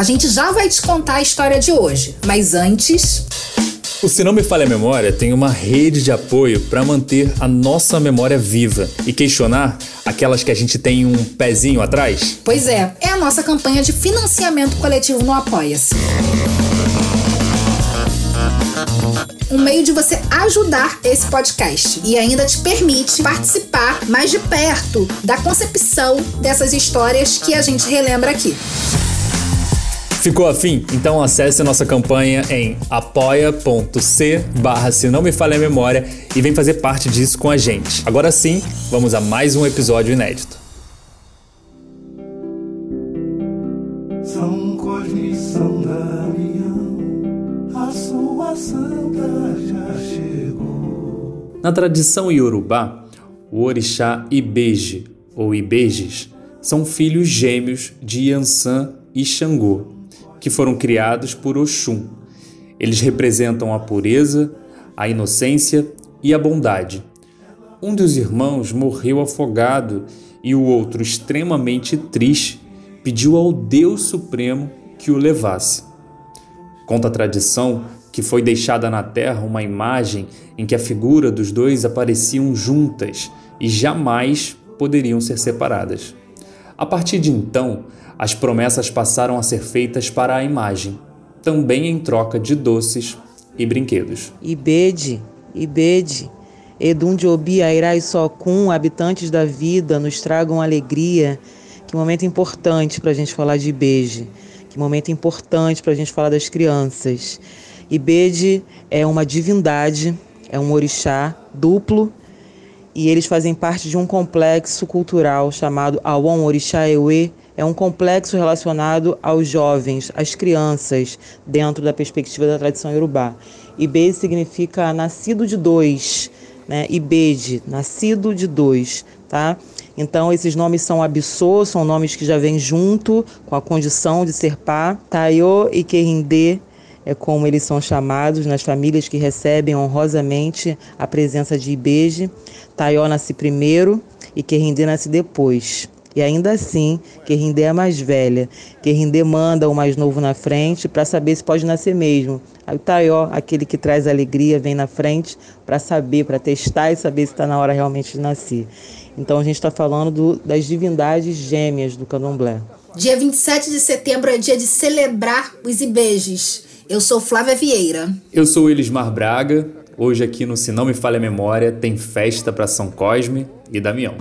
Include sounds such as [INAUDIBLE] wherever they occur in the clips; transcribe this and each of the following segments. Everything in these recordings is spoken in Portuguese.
a gente já vai te contar a história de hoje, mas antes. O Se Não Me Falha a Memória tem uma rede de apoio para manter a nossa memória viva e questionar aquelas que a gente tem um pezinho atrás? Pois é, é a nossa campanha de financiamento coletivo no Apoia-se. Um meio de você ajudar esse podcast e ainda te permite participar mais de perto da concepção dessas histórias que a gente relembra aqui. Ficou afim? Então acesse nossa campanha em apoia.c barra se não me falha a memória e vem fazer parte disso com a gente. Agora sim, vamos a mais um episódio inédito. São Cosme São Damião, a sua santa já chegou. Na tradição iorubá, o orixá Ibeje ou Ibejes são filhos gêmeos de Yansan e Xangô que foram criados por Oxum. Eles representam a pureza, a inocência e a bondade. Um dos irmãos morreu afogado e o outro, extremamente triste, pediu ao Deus Supremo que o levasse. Conta a tradição que foi deixada na terra uma imagem em que a figura dos dois apareciam juntas e jamais poderiam ser separadas. A partir de então, as promessas passaram a ser feitas para a imagem, também em troca de doces e brinquedos. Ibede, Ibede, Edum de Obi, Airai Socum, habitantes da vida, nos tragam alegria. Que momento importante para a gente falar de Ibeje. Que momento importante para a gente falar das crianças. Ibede é uma divindade, é um orixá duplo e eles fazem parte de um complexo cultural chamado Awon Orixá Ewe, é um complexo relacionado aos jovens, às crianças, dentro da perspectiva da tradição iorubá. Ibe significa nascido de dois, né? Ibeje, nascido de dois, tá? Então, esses nomes são abissô, são nomes que já vêm junto com a condição de ser pá. Tayo e Querindê é como eles são chamados nas famílias que recebem honrosamente a presença de Ibeje. Tayo nasce primeiro e Querindê nasce depois. E ainda assim, Querrindê é a mais velha. Querrindê manda o mais novo na frente para saber se pode nascer mesmo. Aí o Taió, aquele que traz alegria, vem na frente para saber, para testar e saber se está na hora realmente de nascer. Então a gente está falando do, das divindades gêmeas do candomblé. Dia 27 de setembro é dia de celebrar os Ibejes. Eu sou Flávia Vieira. Eu sou Elismar Braga. Hoje aqui no Se Não Me Falha a Memória tem festa para São Cosme e Damião.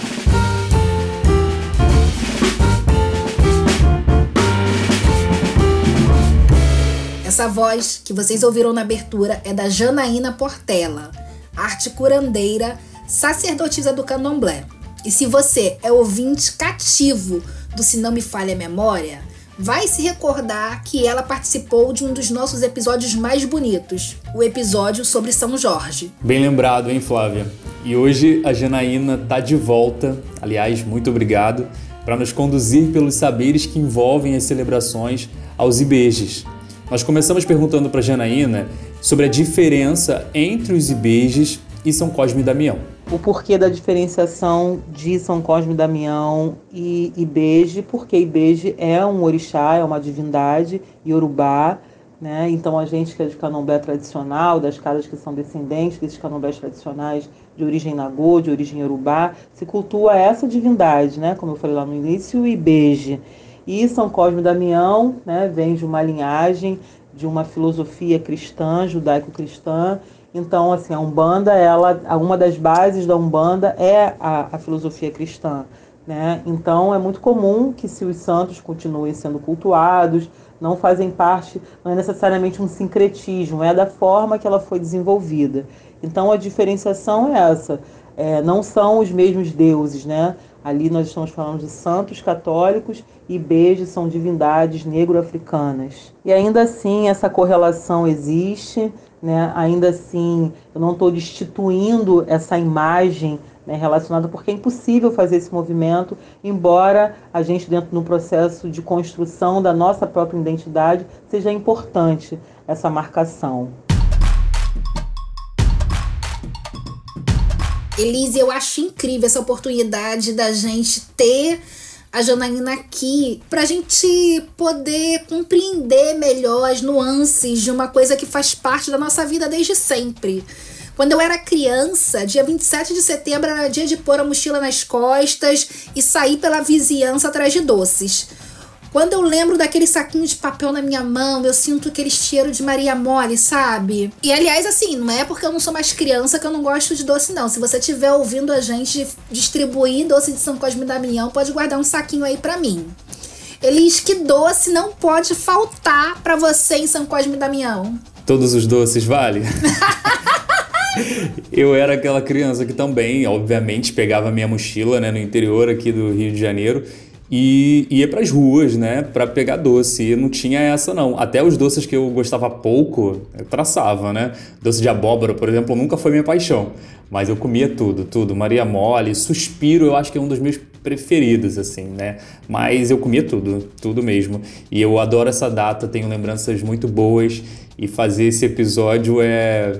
Essa voz que vocês ouviram na abertura é da Janaína Portela, arte curandeira, sacerdotisa do candomblé. E se você é ouvinte cativo do Se Não Me Falha a Memória, vai se recordar que ela participou de um dos nossos episódios mais bonitos, o episódio sobre São Jorge. Bem lembrado, hein, Flávia? E hoje a Janaína tá de volta, aliás, muito obrigado, para nos conduzir pelos saberes que envolvem as celebrações aos Ibejes, nós começamos perguntando para Janaína sobre a diferença entre os Ibejes e São Cosme e Damião. O porquê da diferenciação de São Cosme e Damião e Ibeje, porque Ibeje é um orixá, é uma divindade iorubá, né? Então a gente que é de candomblé tradicional, das casas que são descendentes desses candomblés tradicionais de origem nagô, de origem iorubá, se cultua essa divindade, né? Como eu falei lá no início, o Ibeje. E São Cosme e Damião né, vem de uma linhagem de uma filosofia cristã, judaico-cristã. Então, assim, a Umbanda, ela, uma das bases da Umbanda é a, a filosofia cristã. Né? Então, é muito comum que se os santos continuem sendo cultuados, não fazem parte, não é necessariamente um sincretismo, é da forma que ela foi desenvolvida. Então, a diferenciação é essa. É, não são os mesmos deuses, né? Ali nós estamos falando de santos católicos e beijos são divindades negro-africanas. E ainda assim essa correlação existe, né? ainda assim eu não estou destituindo essa imagem né, relacionada, porque é impossível fazer esse movimento, embora a gente, dentro do processo de construção da nossa própria identidade, seja importante essa marcação. Elise, eu acho incrível essa oportunidade da gente ter a Janaína aqui para a gente poder compreender melhor as nuances de uma coisa que faz parte da nossa vida desde sempre. Quando eu era criança, dia 27 de setembro era dia de pôr a mochila nas costas e sair pela vizinhança atrás de doces. Quando eu lembro daquele saquinho de papel na minha mão, eu sinto aquele cheiro de Maria Mole, sabe? E aliás, assim, não é porque eu não sou mais criança que eu não gosto de doce, não. Se você estiver ouvindo a gente distribuir doce de São Cosme e Damião, pode guardar um saquinho aí para mim. Elis, que doce não pode faltar para você em São Cosme e Damião? Todos os doces, vale? [LAUGHS] eu era aquela criança que também, obviamente, pegava minha mochila né, no interior aqui do Rio de Janeiro e ia para as ruas, né, para pegar doce. E não tinha essa não. Até os doces que eu gostava pouco, eu traçava, né? Doce de abóbora, por exemplo, nunca foi minha paixão, mas eu comia tudo, tudo. Maria mole, suspiro, eu acho que é um dos meus preferidos assim, né? Mas eu comia tudo, tudo mesmo. E eu adoro essa data, tenho lembranças muito boas e fazer esse episódio é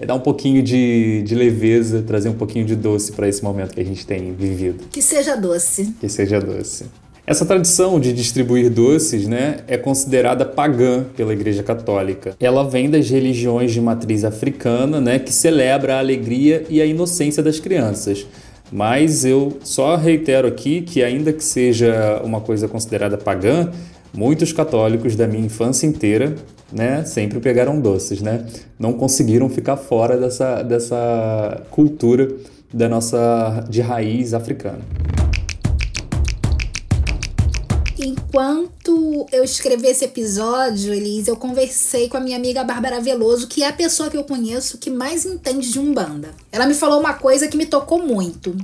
é dar um pouquinho de, de leveza, trazer um pouquinho de doce para esse momento que a gente tem vivido. Que seja doce. Que seja doce. Essa tradição de distribuir doces né, é considerada pagã pela Igreja Católica. Ela vem das religiões de matriz africana, né, que celebra a alegria e a inocência das crianças. Mas eu só reitero aqui que, ainda que seja uma coisa considerada pagã, muitos católicos da minha infância inteira né, sempre pegaram doces, né? Não conseguiram ficar fora dessa, dessa cultura da nossa de raiz africana. Enquanto eu escrevi esse episódio, Elise, eu conversei com a minha amiga Bárbara Veloso, que é a pessoa que eu conheço que mais entende de Umbanda. Ela me falou uma coisa que me tocou muito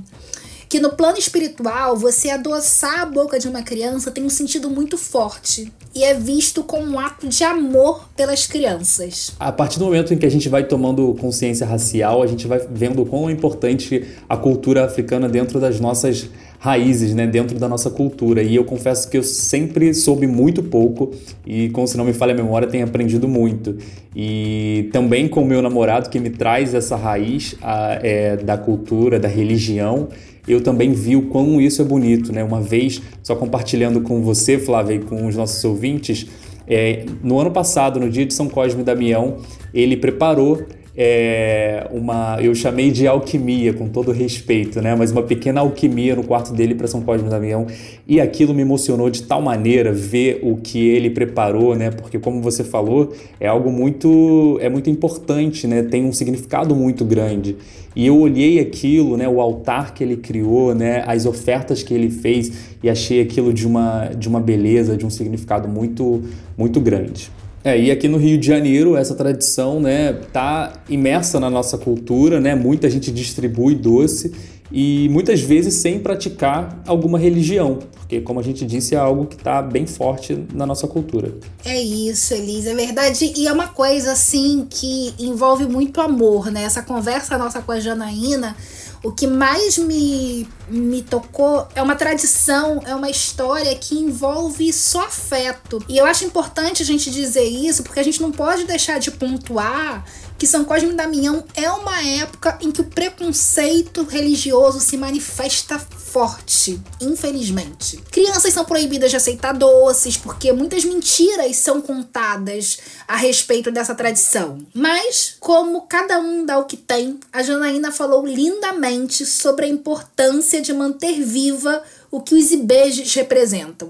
que no plano espiritual, você adoçar a boca de uma criança tem um sentido muito forte e é visto como um ato de amor pelas crianças. A partir do momento em que a gente vai tomando consciência racial, a gente vai vendo quão importante a cultura africana dentro das nossas raízes, né, dentro da nossa cultura. E eu confesso que eu sempre soube muito pouco e, como se não me falha a memória, tenho aprendido muito. E também com o meu namorado, que me traz essa raiz a, é, da cultura, da religião, eu também vi o quão isso é bonito, né? Uma vez, só compartilhando com você, Flávia, e com os nossos ouvintes, é, no ano passado, no dia de São Cosme e Damião, ele preparou é, uma, eu chamei de alquimia, com todo respeito, né? Mas uma pequena alquimia no quarto dele para São Cosme e Damião. E aquilo me emocionou de tal maneira ver o que ele preparou, né? Porque como você falou, é algo muito, é muito importante, né? Tem um significado muito grande. E eu olhei aquilo, né? O altar que ele criou, né? As ofertas que ele fez e achei aquilo de uma, de uma beleza, de um significado muito, muito grande. É, e aqui no Rio de Janeiro, essa tradição né, tá imersa na nossa cultura, né? Muita gente distribui doce e muitas vezes sem praticar alguma religião, porque, como a gente disse, é algo que está bem forte na nossa cultura. É isso, Elisa, é verdade. E é uma coisa assim que envolve muito amor, né? Essa conversa nossa com a Janaína o que mais me, me tocou é uma tradição, é uma história que envolve só afeto. E eu acho importante a gente dizer isso, porque a gente não pode deixar de pontuar que São Cosme e Damião é uma época em que o preconceito religioso se manifesta forte, infelizmente. Crianças são proibidas de aceitar doces porque muitas mentiras são contadas a respeito dessa tradição. Mas, como cada um dá o que tem, a Janaína falou lindamente sobre a importância de manter viva o que os ibejes representam.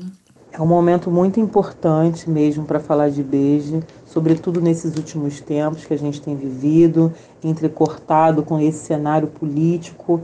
É um momento muito importante mesmo para falar de beijo, sobretudo nesses últimos tempos que a gente tem vivido, entrecortado com esse cenário político,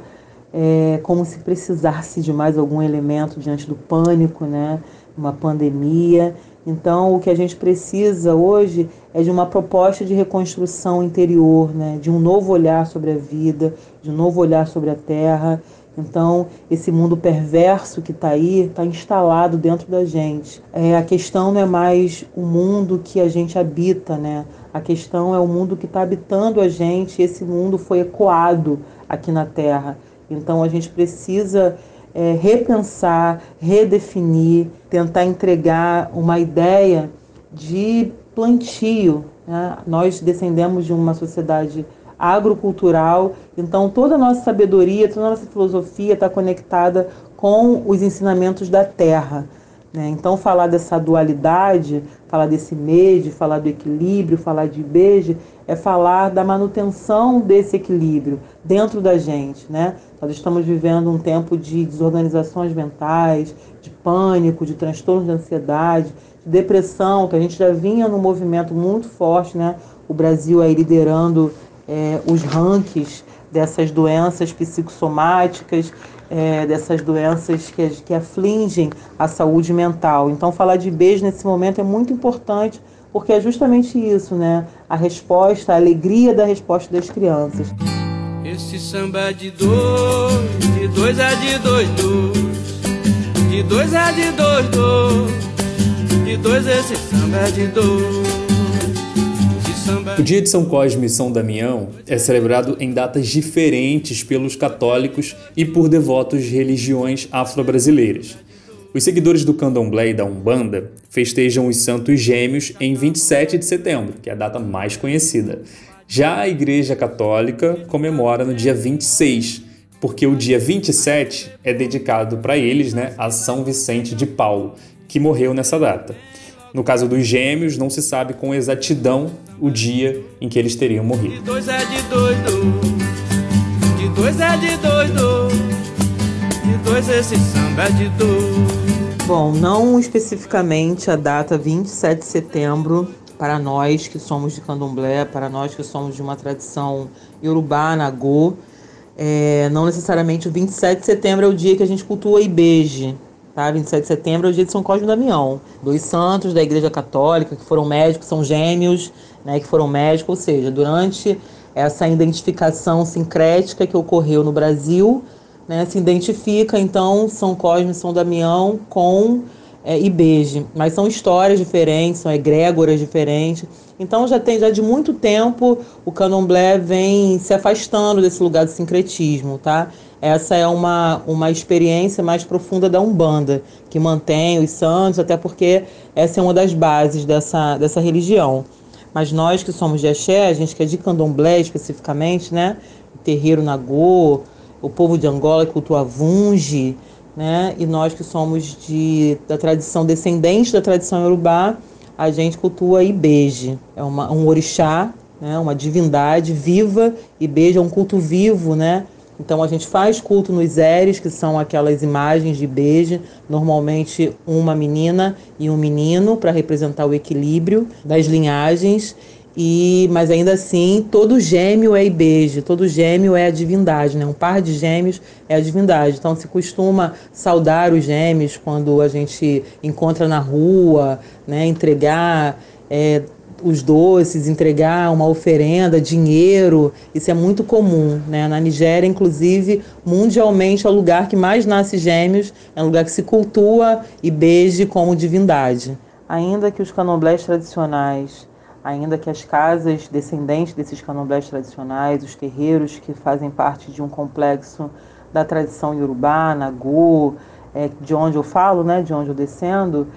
é, como se precisasse de mais algum elemento diante do pânico, né? uma pandemia. Então, o que a gente precisa hoje é de uma proposta de reconstrução interior, né? de um novo olhar sobre a vida, de um novo olhar sobre a terra então, esse mundo perverso que está aí está instalado dentro da gente. É, a questão não é mais o mundo que a gente habita, né? A questão é o mundo que está habitando a gente. Esse mundo foi ecoado aqui na Terra. Então, a gente precisa é, repensar, redefinir, tentar entregar uma ideia de plantio. Né? Nós descendemos de uma sociedade agrocultural. Então, toda a nossa sabedoria, toda a nossa filosofia está conectada com os ensinamentos da terra. Né? Então, falar dessa dualidade, falar desse mês, falar do equilíbrio, falar de beijo, é falar da manutenção desse equilíbrio dentro da gente. Né? Nós estamos vivendo um tempo de desorganizações mentais, de pânico, de transtorno de ansiedade, de depressão, que a gente já vinha num movimento muito forte, né? o Brasil aí liderando é, os rankings dessas doenças psicossomáticas é, dessas doenças que, que afligem a saúde mental. Então, falar de beijo nesse momento é muito importante, porque é justamente isso, né? A resposta, a alegria da resposta das crianças. Esse samba é de dois, de dois é de dois, dois. De dois é de dois, dois. De dois esse samba de dois. O dia de São Cosme e São Damião é celebrado em datas diferentes pelos católicos e por devotos de religiões afro-brasileiras. Os seguidores do candomblé e da Umbanda festejam os Santos Gêmeos em 27 de setembro, que é a data mais conhecida. Já a Igreja Católica comemora no dia 26, porque o dia 27 é dedicado para eles né, a São Vicente de Paulo, que morreu nessa data. No caso dos gêmeos, não se sabe com exatidão o dia em que eles teriam morrido. De dois é de doido, de dois é de doido, de dois esse samba é de doido. Bom, não especificamente a data 27 de setembro, para nós que somos de candomblé, para nós que somos de uma tradição iorubá, nagô, é, não necessariamente o 27 de setembro é o dia que a gente cultua Ibeje, Tá? 27 de setembro é o dia de São Cosme e Damião. Dois santos da Igreja Católica que foram médicos, são gêmeos, né, que foram médicos, ou seja, durante essa identificação sincrética que ocorreu no Brasil, né, se identifica então São Cosme e São Damião com é, Ibeje, mas são histórias diferentes, são egrégoras diferentes. Então já tem já de muito tempo o Candomblé vem se afastando desse lugar do sincretismo, tá? Essa é uma, uma experiência mais profunda da Umbanda, que mantém os santos, até porque essa é uma das bases dessa, dessa religião. Mas nós que somos de Axé, a gente que é de Candomblé especificamente, né? Terreiro Nagô, o povo de Angola que cultua Vunge, né? E nós que somos de, da tradição descendente da tradição Yorubá, a gente cultua Ibeje. É uma, um orixá, né? uma divindade viva. Ibeje é um culto vivo, né? Então a gente faz culto nos éres, que são aquelas imagens de beijo, normalmente uma menina e um menino para representar o equilíbrio das linhagens. E, mas ainda assim, todo gêmeo é Ibeje, todo gêmeo é a divindade, né? Um par de gêmeos é a divindade. Então se costuma saudar os gêmeos quando a gente encontra na rua, né? Entregar é, os doces, entregar uma oferenda, dinheiro, isso é muito comum. Né? Na Nigéria, inclusive, mundialmente é o lugar que mais nasce gêmeos, é um lugar que se cultua e beije como divindade. Ainda que os candomblés tradicionais, ainda que as casas descendentes desses candomblés tradicionais, os terreiros que fazem parte de um complexo da tradição iorubá, nagô, é, de onde eu falo, né, de onde eu descendo,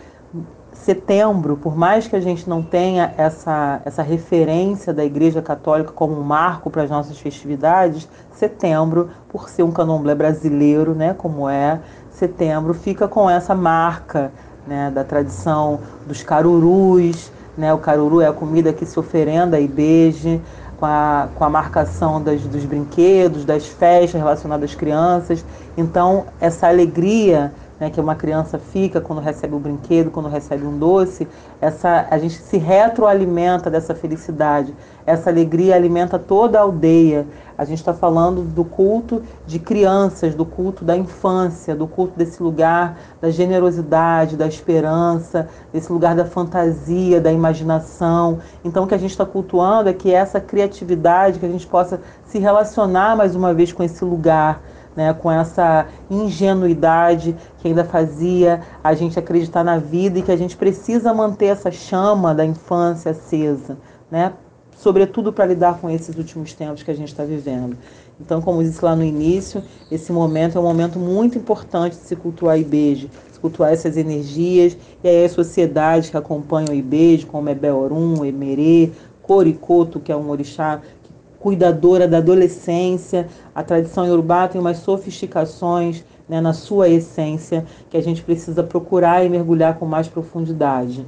setembro, por mais que a gente não tenha essa, essa referência da Igreja Católica como um marco para as nossas festividades, setembro, por ser um candomblé brasileiro, né, como é, setembro fica com essa marca né, da tradição dos carurus, né, o caruru é a comida que se oferenda e beije, com a, com a marcação das, dos brinquedos, das festas relacionadas às crianças. Então, essa alegria né, que uma criança fica quando recebe um brinquedo, quando recebe um doce, essa, a gente se retroalimenta dessa felicidade. Essa alegria alimenta toda a aldeia. A gente está falando do culto de crianças, do culto da infância, do culto desse lugar da generosidade, da esperança, desse lugar da fantasia, da imaginação. Então, o que a gente está cultuando é que essa criatividade, que a gente possa se relacionar mais uma vez com esse lugar né, com essa ingenuidade que ainda fazia a gente acreditar na vida e que a gente precisa manter essa chama da infância acesa, né, sobretudo para lidar com esses últimos tempos que a gente está vivendo. Então, como disse lá no início, esse momento é um momento muito importante de se cultuar Ibeje, se cultuar essas energias, e aí as sociedades que acompanham o Ibeje, como Ebeorum, Emerê, Coricoto, que é um orixá cuidadora da adolescência. A tradição iorubá tem umas sofisticações né, na sua essência que a gente precisa procurar e mergulhar com mais profundidade.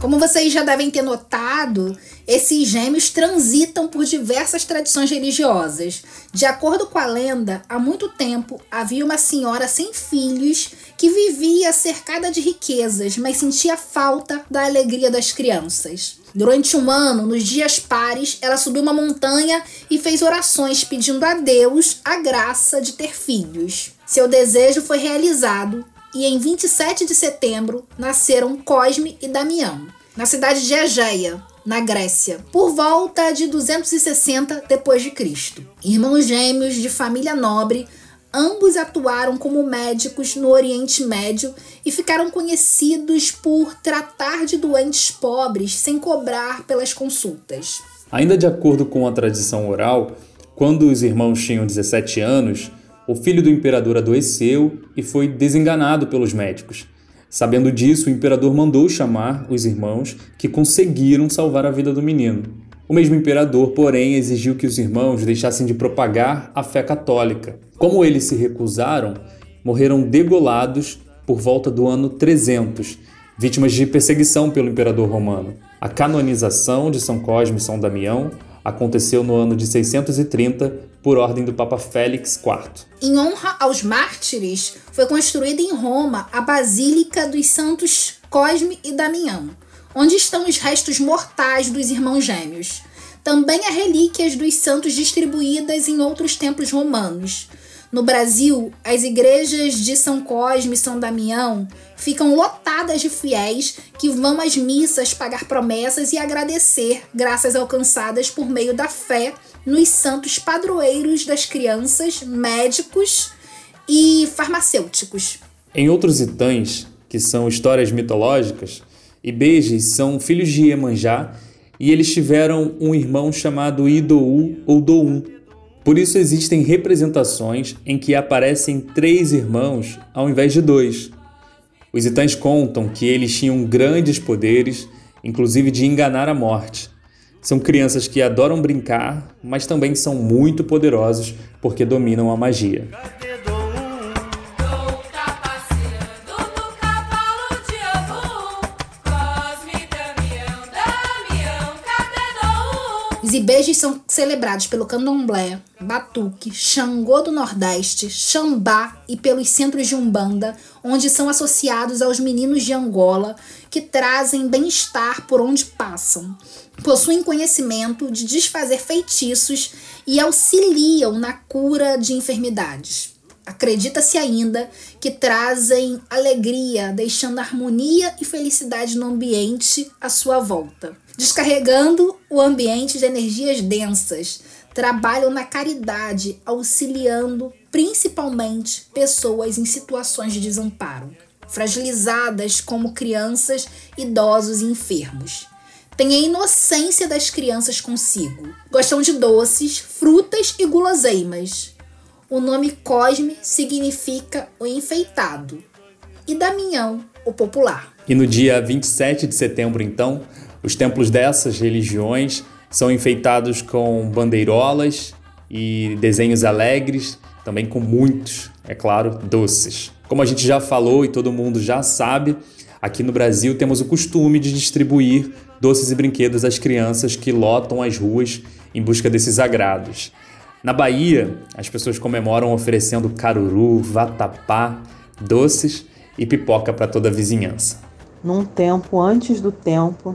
Como vocês já devem ter notado, esses gêmeos transitam por diversas tradições religiosas. De acordo com a lenda, há muito tempo havia uma senhora sem filhos que vivia cercada de riquezas, mas sentia falta da alegria das crianças. Durante um ano, nos dias pares, ela subiu uma montanha e fez orações pedindo a Deus a graça de ter filhos. Seu desejo foi realizado e em 27 de setembro nasceram Cosme e Damião, na cidade de Egeia, na Grécia, por volta de 260 depois de Cristo. Irmãos gêmeos de família nobre, ambos atuaram como médicos no Oriente Médio e ficaram conhecidos por tratar de doentes pobres sem cobrar pelas consultas. Ainda de acordo com a tradição oral, quando os irmãos tinham 17 anos, o filho do imperador adoeceu e foi desenganado pelos médicos. Sabendo disso, o imperador mandou chamar os irmãos que conseguiram salvar a vida do menino. O mesmo imperador, porém, exigiu que os irmãos deixassem de propagar a fé católica. Como eles se recusaram, morreram degolados por volta do ano 300, vítimas de perseguição pelo imperador romano. A canonização de São Cosme e São Damião aconteceu no ano de 630 por ordem do Papa Félix IV. Em honra aos mártires, foi construída em Roma a Basílica dos Santos Cosme e Damião, onde estão os restos mortais dos irmãos gêmeos. Também há relíquias dos santos distribuídas em outros templos romanos. No Brasil, as igrejas de São Cosme e São Damião ficam lotadas de fiéis que vão às missas pagar promessas e agradecer graças alcançadas por meio da fé nos santos padroeiros das crianças, médicos e farmacêuticos. Em outros itãs, que são histórias mitológicas, Ibejes são filhos de Iemanjá e eles tiveram um irmão chamado Idou ou Doum. Por isso existem representações em que aparecem três irmãos ao invés de dois. Os itãs contam que eles tinham grandes poderes, inclusive de enganar a morte. São crianças que adoram brincar, mas também são muito poderosos porque dominam a magia. Os ibejis são celebrados pelo candomblé, batuque, xangô do Nordeste, xambá e pelos centros de umbanda, onde são associados aos meninos de Angola, que trazem bem-estar por onde passam. Possuem conhecimento de desfazer feitiços e auxiliam na cura de enfermidades. Acredita-se ainda que trazem alegria, deixando harmonia e felicidade no ambiente à sua volta descarregando o ambiente de energias densas. Trabalham na caridade, auxiliando principalmente pessoas em situações de desamparo, fragilizadas como crianças, idosos e enfermos. Têm a inocência das crianças consigo. Gostam de doces, frutas e guloseimas. O nome Cosme significa o enfeitado e Damião, o popular. E no dia 27 de setembro, então, os templos dessas religiões são enfeitados com bandeirolas e desenhos alegres, também com muitos, é claro, doces. Como a gente já falou e todo mundo já sabe, aqui no Brasil temos o costume de distribuir doces e brinquedos às crianças que lotam as ruas em busca desses agrados. Na Bahia, as pessoas comemoram oferecendo caruru, vatapá, doces e pipoca para toda a vizinhança. Num tempo antes do tempo,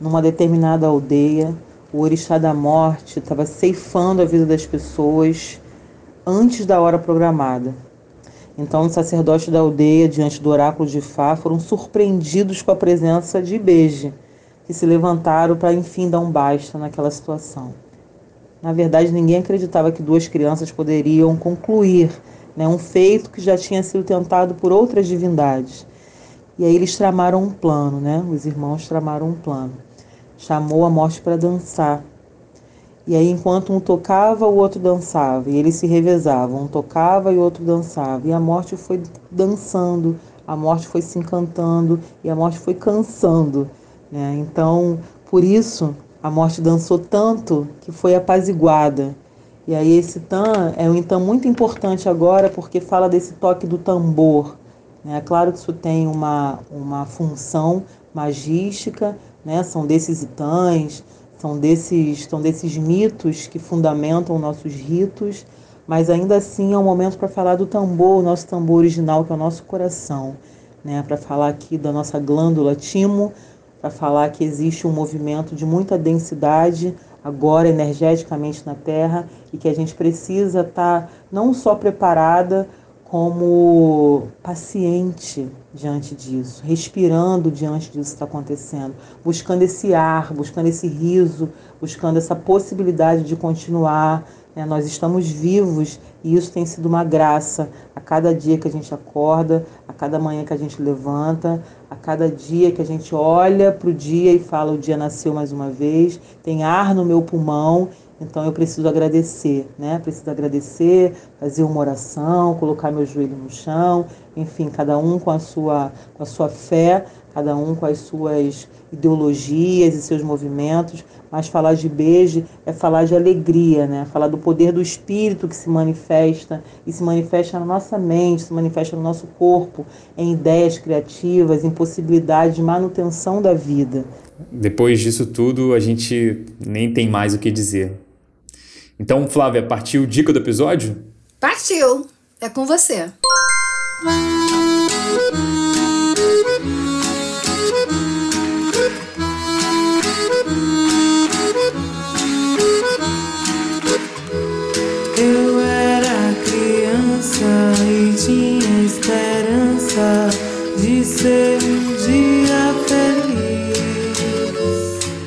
numa determinada aldeia, o orixá da morte estava ceifando a vida das pessoas antes da hora programada. Então, os sacerdotes da aldeia, diante do oráculo de Fá, foram surpreendidos com a presença de Ibeje, que se levantaram para enfim dar um basta naquela situação. Na verdade, ninguém acreditava que duas crianças poderiam concluir né, um feito que já tinha sido tentado por outras divindades. E aí eles tramaram um plano, né? Os irmãos tramaram um plano. Chamou a morte para dançar. E aí, enquanto um tocava, o outro dançava. E eles se revezavam. Um tocava e o outro dançava. E a morte foi dançando, a morte foi se encantando e a morte foi cansando. Né? Então, Por isso, a morte dançou tanto que foi apaziguada. E aí esse tam é um tam muito importante agora porque fala desse toque do tambor. É claro que isso tem uma, uma função magística, né? são desses itãs, são desses, são desses mitos que fundamentam nossos ritos, mas ainda assim é um momento para falar do tambor, o nosso tambor original, que é o nosso coração, né? para falar aqui da nossa glândula timo, para falar que existe um movimento de muita densidade agora energeticamente na Terra e que a gente precisa estar tá não só preparada, como paciente diante disso, respirando diante disso que está acontecendo, buscando esse ar, buscando esse riso, buscando essa possibilidade de continuar. Né? Nós estamos vivos e isso tem sido uma graça. A cada dia que a gente acorda, a cada manhã que a gente levanta, a cada dia que a gente olha para o dia e fala: o dia nasceu mais uma vez, tem ar no meu pulmão então eu preciso agradecer, né? Preciso agradecer, fazer uma oração, colocar meu joelho no chão, enfim, cada um com a sua, com a sua fé, cada um com as suas ideologias e seus movimentos, mas falar de beijo é falar de alegria, né? Falar do poder do espírito que se manifesta e se manifesta na nossa mente, se manifesta no nosso corpo, em ideias criativas, em possibilidade de manutenção da vida. Depois disso tudo, a gente nem tem mais o que dizer. Então, Flávia, partiu dica do episódio? Partiu! É com você. Eu era criança e tinha esperança de ser um dia feliz.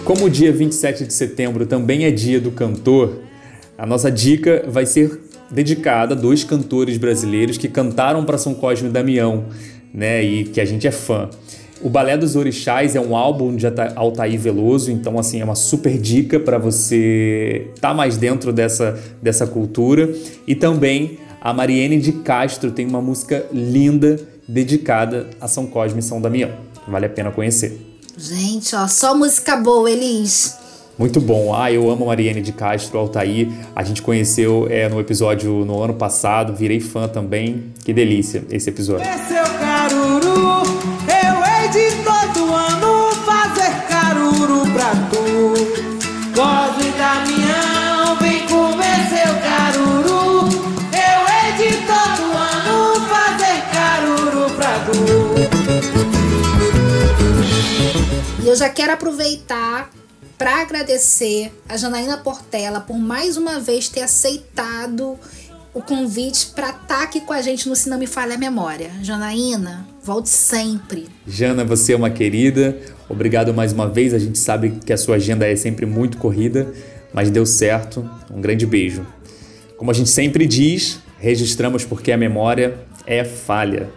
Como o dia 27 de setembro também é dia do cantor, a nossa dica vai ser dedicada a dois cantores brasileiros que cantaram para São Cosme e Damião, né, e que a gente é fã. O Balé dos Orixás é um álbum de Altair Veloso, então assim é uma super dica para você estar tá mais dentro dessa, dessa cultura. E também a Mariene de Castro tem uma música linda dedicada a São Cosme e São Damião. Vale a pena conhecer. Gente, ó, só música boa, Elis. Muito bom. Ah, eu amo a Mariane de Castro, Altair. A gente conheceu é, no episódio no ano passado, virei fã também. Que delícia esse episódio. Esse é o caruru, eu hei de todo ano fazer caruru pra tu. Cosme Damião, vem comer seu caruru. Eu hei de todo ano fazer caruru pra tu. E eu já quero aproveitar para agradecer a Janaína Portela por mais uma vez ter aceitado o convite para estar tá aqui com a gente no Se Não Me Falha a Memória. Janaína, volte sempre. Jana, você é uma querida. Obrigado mais uma vez. A gente sabe que a sua agenda é sempre muito corrida, mas deu certo. Um grande beijo. Como a gente sempre diz, registramos porque a memória é falha.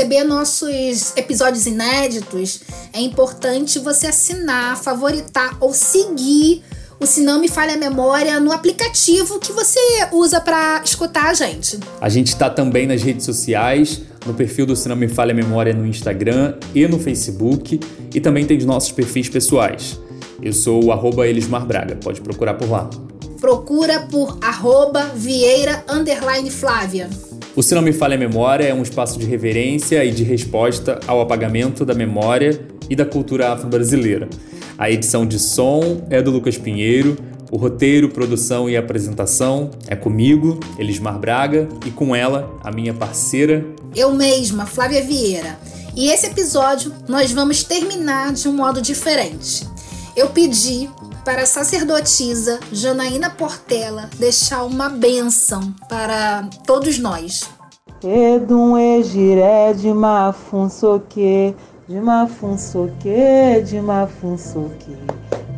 Receber nossos episódios inéditos, é importante você assinar, favoritar ou seguir o Se Não Me Falha a Memória no aplicativo que você usa para escutar a gente. A gente está também nas redes sociais, no perfil do Se Não Me Falha a Memória no Instagram e no Facebook, e também tem os nossos perfis pessoais. Eu sou o arroba Elismar Braga, pode procurar por lá. Procura por arroba Vieira Flávia. O Se Não Me Falha a Memória é um espaço de reverência e de resposta ao apagamento da memória e da cultura afro-brasileira. A edição de som é do Lucas Pinheiro, o roteiro, produção e apresentação é comigo, Elismar Braga, e com ela, a minha parceira. Eu mesma, Flávia Vieira. E esse episódio nós vamos terminar de um modo diferente. Eu pedi para a sacerdotisa Janaína Portela deixar uma bênção para todos nós. Edum egiré de mafunsoque, de mafunsoque, de mafunsoque.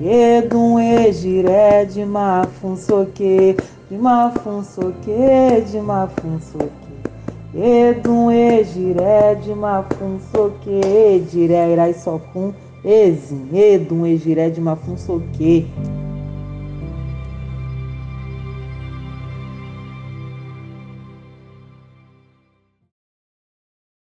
Edum egiré de mafunsoque, de mafunsoque, de mafunsoque. Edum egiré de mafunsoque, diré irai só com Ezin, Edum, Egiré de Mafunsoque.